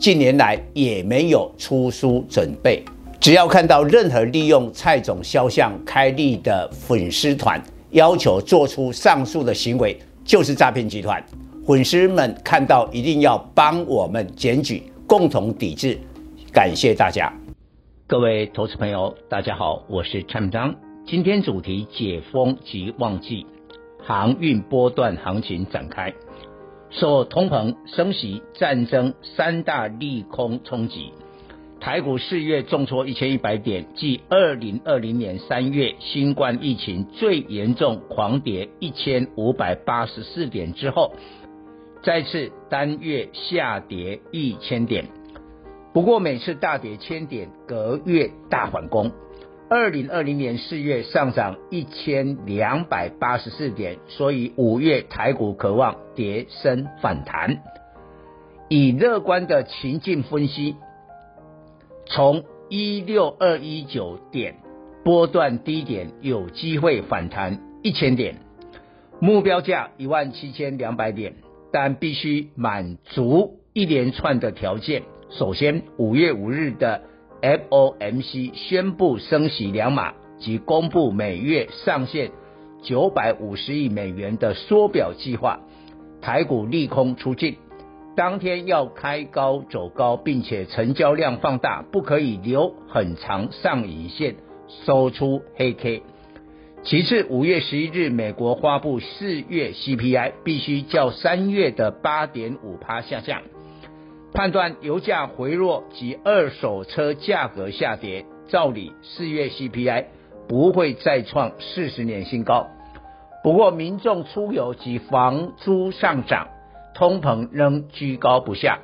近年来也没有出书准备。只要看到任何利用蔡总肖像开立的粉丝团，要求做出上述的行为，就是诈骗集团。粉丝们看到一定要帮我们检举，共同抵制。感谢大家。各位投资朋友，大家好，我是蔡明彰。今天主题解封及旺季，航运波段行情展开，受通膨、升息、战争三大利空冲击，台股四月重挫一千一百点，继二零二零年三月新冠疫情最严重狂跌一千五百八十四点之后，再次单月下跌一千点。不过每次大跌千点，隔月大反攻。二零二零年四月上涨一千两百八十四点，所以五月台股渴望跌升反弹。以乐观的情境分析，从一六二一九点波段低点有机会反弹一千点，目标价一万七千两百点，但必须满足一连串的条件。首先，五月五日的 FOMC 宣布升息两码及公布每月上限九百五十亿美元的缩表计划，台股利空出尽，当天要开高走高，并且成交量放大，不可以留很长上影线收出黑 K。其次，五月十一日美国发布四月 CPI，必须较三月的八点五趴下降。判断油价回落及二手车价格下跌，照理四月 CPI 不会再创四十年新高。不过民众出游及房租上涨，通膨仍居高不下。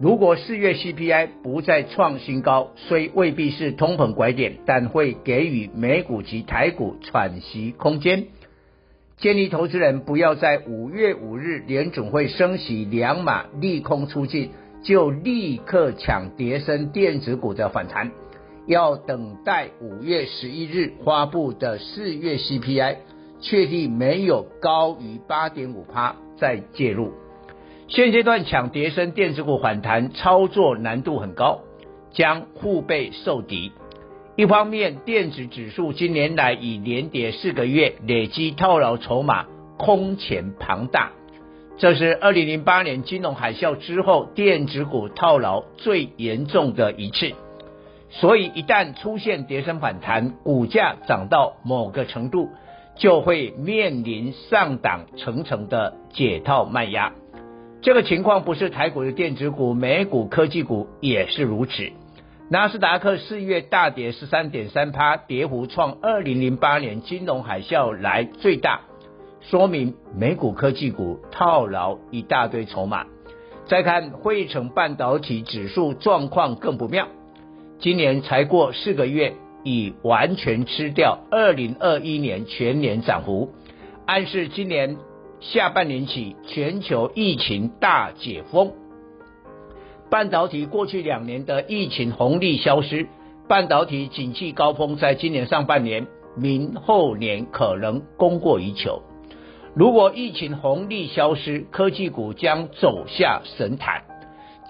如果四月 CPI 不再创新高，虽未必是通膨拐点，但会给予美股及台股喘息空间。建议投资人不要在五月五日联准会升息两码利空出尽，就立刻抢跌深电子股的反弹，要等待五月十一日发布的四月 CPI，确定没有高于八点五趴再介入。现阶段抢跌深电子股反弹操作难度很高，将互被受敌。一方面，电子指数今年来已连跌四个月，累积套牢筹码空前庞大，这是二零零八年金融海啸之后电子股套牢最严重的一次。所以，一旦出现跌升反弹，股价涨到某个程度，就会面临上档层层的解套卖压。这个情况不是台股的电子股，美股科技股也是如此。纳斯达克四月大跌十三点三趴，跌幅创二零零八年金融海啸来最大，说明美股科技股套牢一大堆筹码。再看费城半导体指数状况更不妙，今年才过四个月，已完全吃掉二零二一年全年涨幅，暗示今年下半年起全球疫情大解封。半导体过去两年的疫情红利消失，半导体景气高峰在今年上半年，明后年可能供过于求。如果疫情红利消失，科技股将走下神坛。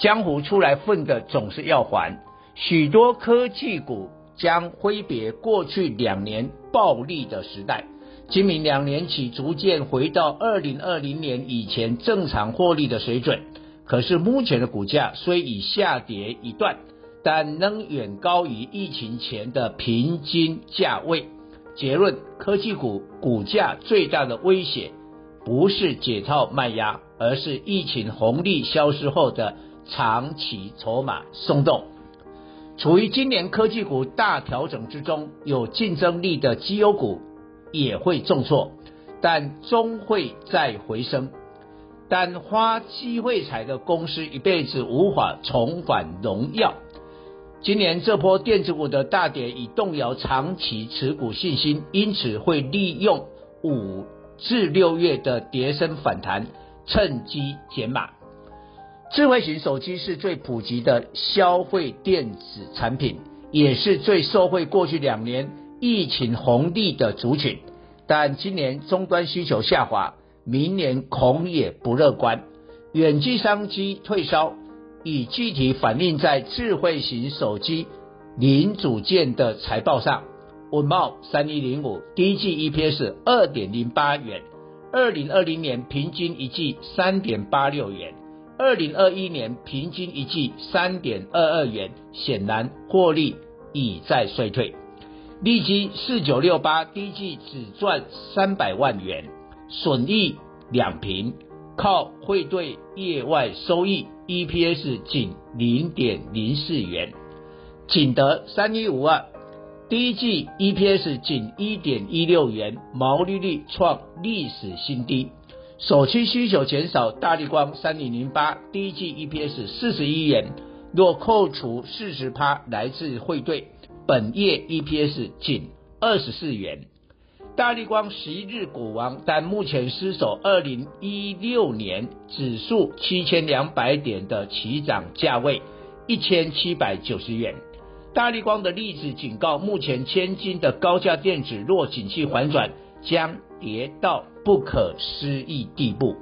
江湖出来混的总是要还，许多科技股将挥别过去两年暴利的时代，今明两年起逐渐回到二零二零年以前正常获利的水准。可是目前的股价虽已下跌一段，但仍远高于疫情前的平均价位。结论：科技股股价最大的威胁不是解套卖压，而是疫情红利消失后的长期筹码松动。处于今年科技股大调整之中，有竞争力的绩优股也会重挫，但终会再回升。但花机会财的公司一辈子无法重返荣耀。今年这波电子股的大跌已动摇长期持股信心，因此会利用五至六月的跌升反弹，趁机减码。智慧型手机是最普及的消费电子产品，也是最受惠过去两年疫情红利的族群。但今年终端需求下滑，明年恐也不乐观，远距商机退烧。已具体反映在智慧型手机零组件的财报上，稳懋三一零五第一季 EPS 二点零八元，二零二零年平均一季三点八六元，二零二一年平均一季三点二二元，显然获利已在衰退。利基四九六八第一季只赚三百万元，损益两平，靠汇兑业外收益。EPS 仅零点零四元，景德三一五二第一季 EPS 仅一点一六元，毛利率创历史新低。首期需求减少，大立光三零零八第一季 EPS 四十一元，若扣除四十趴来自汇兑，本业 EPS 仅二十四元。大立光十一日股王，但目前失守二零一六年指数七千两百点的起涨价位一千七百九十元。大立光的例子警告，目前千金的高价电子若景气反转，将跌到不可思议地步。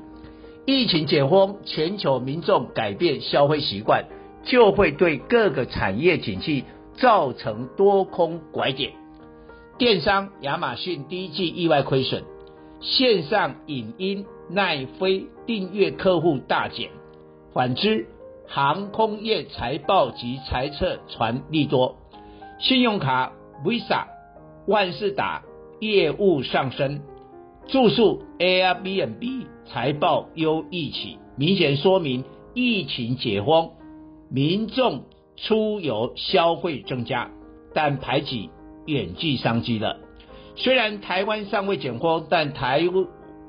疫情解封，全球民众改变消费习惯，就会对各个产业景气造成多空拐点。电商亚马逊第一季意外亏损，线上影音奈飞订阅客户大减。反之，航空业财报及财测传利多，信用卡 Visa、万事达业务上升，住宿 Airbnb 财报优异起，明显说明疫情解封，民众出游消费增加，但排挤。远距商机了。虽然台湾尚未解封，但台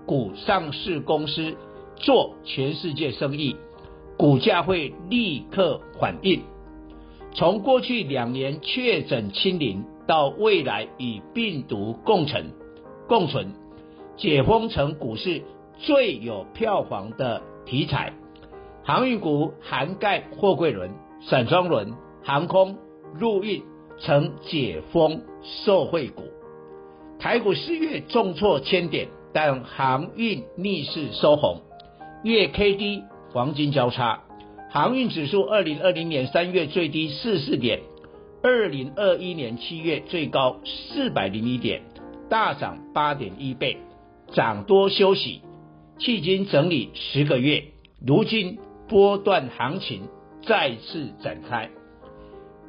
股上市公司做全世界生意，股价会立刻反应。从过去两年确诊清零，到未来与病毒共存，共存，解封成股市最有票房的题材。航运股涵盖货柜轮、散装轮、航空、陆运。成解封受惠股，台股四月重挫千点，但航运逆势收红，月 K D 黄金交叉，航运指数二零二零年三月最低四四点，二零二一年七月最高四百零一点，大涨八点一倍，涨多休息，迄今整理十个月，如今波段行情再次展开。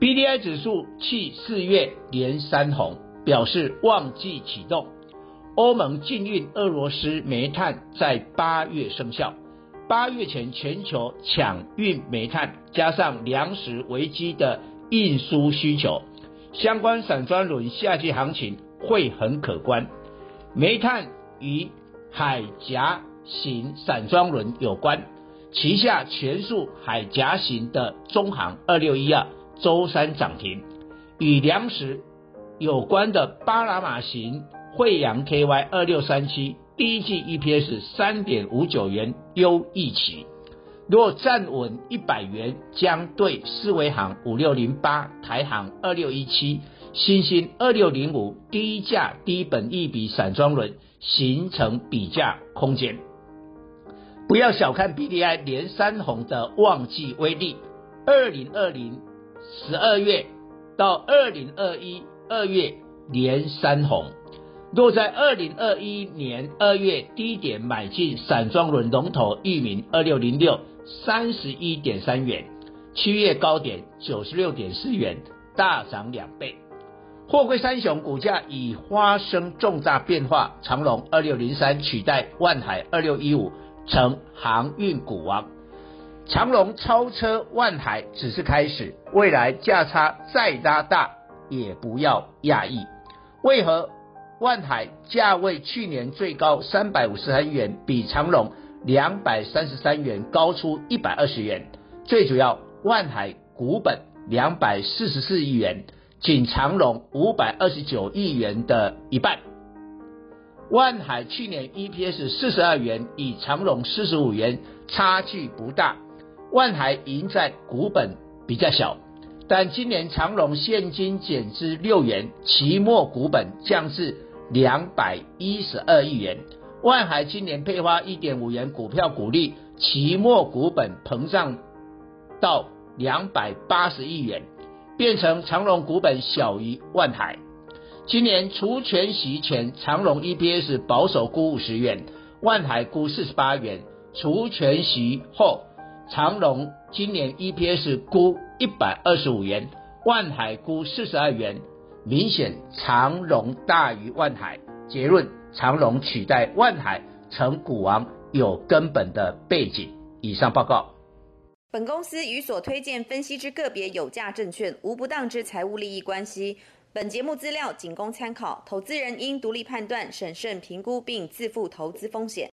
B D I 指数去四月连三红，表示旺季启动。欧盟禁运俄罗斯煤炭在八月生效。八月前全球抢运煤炭，加上粮食危机的运输需求，相关散装轮夏季行情会很可观。煤炭与海岬型散装轮有关，旗下全数海岬型的中航二六一二。周三涨停，与粮食有关的巴拿马型惠阳 KY 二六三七第一季 EPS 三点五九元优异起，若站稳一百元，将对思维行五六零八、台行二六一七、新兴二六零五低价低本一比散装轮形成比价空间。不要小看 BDI 连三红的旺季威力，二零二零。十二月到二零二一二月连三红，若在二零二一年二月低点买进散装轮龙头裕民二六零六三十一点三元，七月高点九十六点四元，大涨两倍。货柜三雄股价已发生重大变化，长荣二六零三取代万海二六一五成航运股王。长荣超车万海只是开始，未来价差再拉大也不要讶异。为何万海价位去年最高三百五十三元，比长荣两百三十三元高出一百二十元。最主要，万海股本两百四十四亿元，仅长荣五百二十九亿元的一半。万海去年 EPS 四十二元，与长荣四十五元差距不大。万海赢在股本比较小，但今年长荣现金减至六元，期末股本降至两百一十二亿元。万海今年配发一点五元股票股利，期末股本膨胀到两百八十亿元，变成长荣股本小于万海。今年除权息前，长荣 EPS 保守估五十元，万海估四十八元。除权息后，长荣今年 EPS 估一百二十五元，万海估四十二元，明显长荣大于万海。结论：长荣取代万海成股王有根本的背景。以上报告。本公司与所推荐分析之个别有价证券无不当之财务利益关系。本节目资料仅供参考，投资人应独立判断、审慎评估并自负投资风险。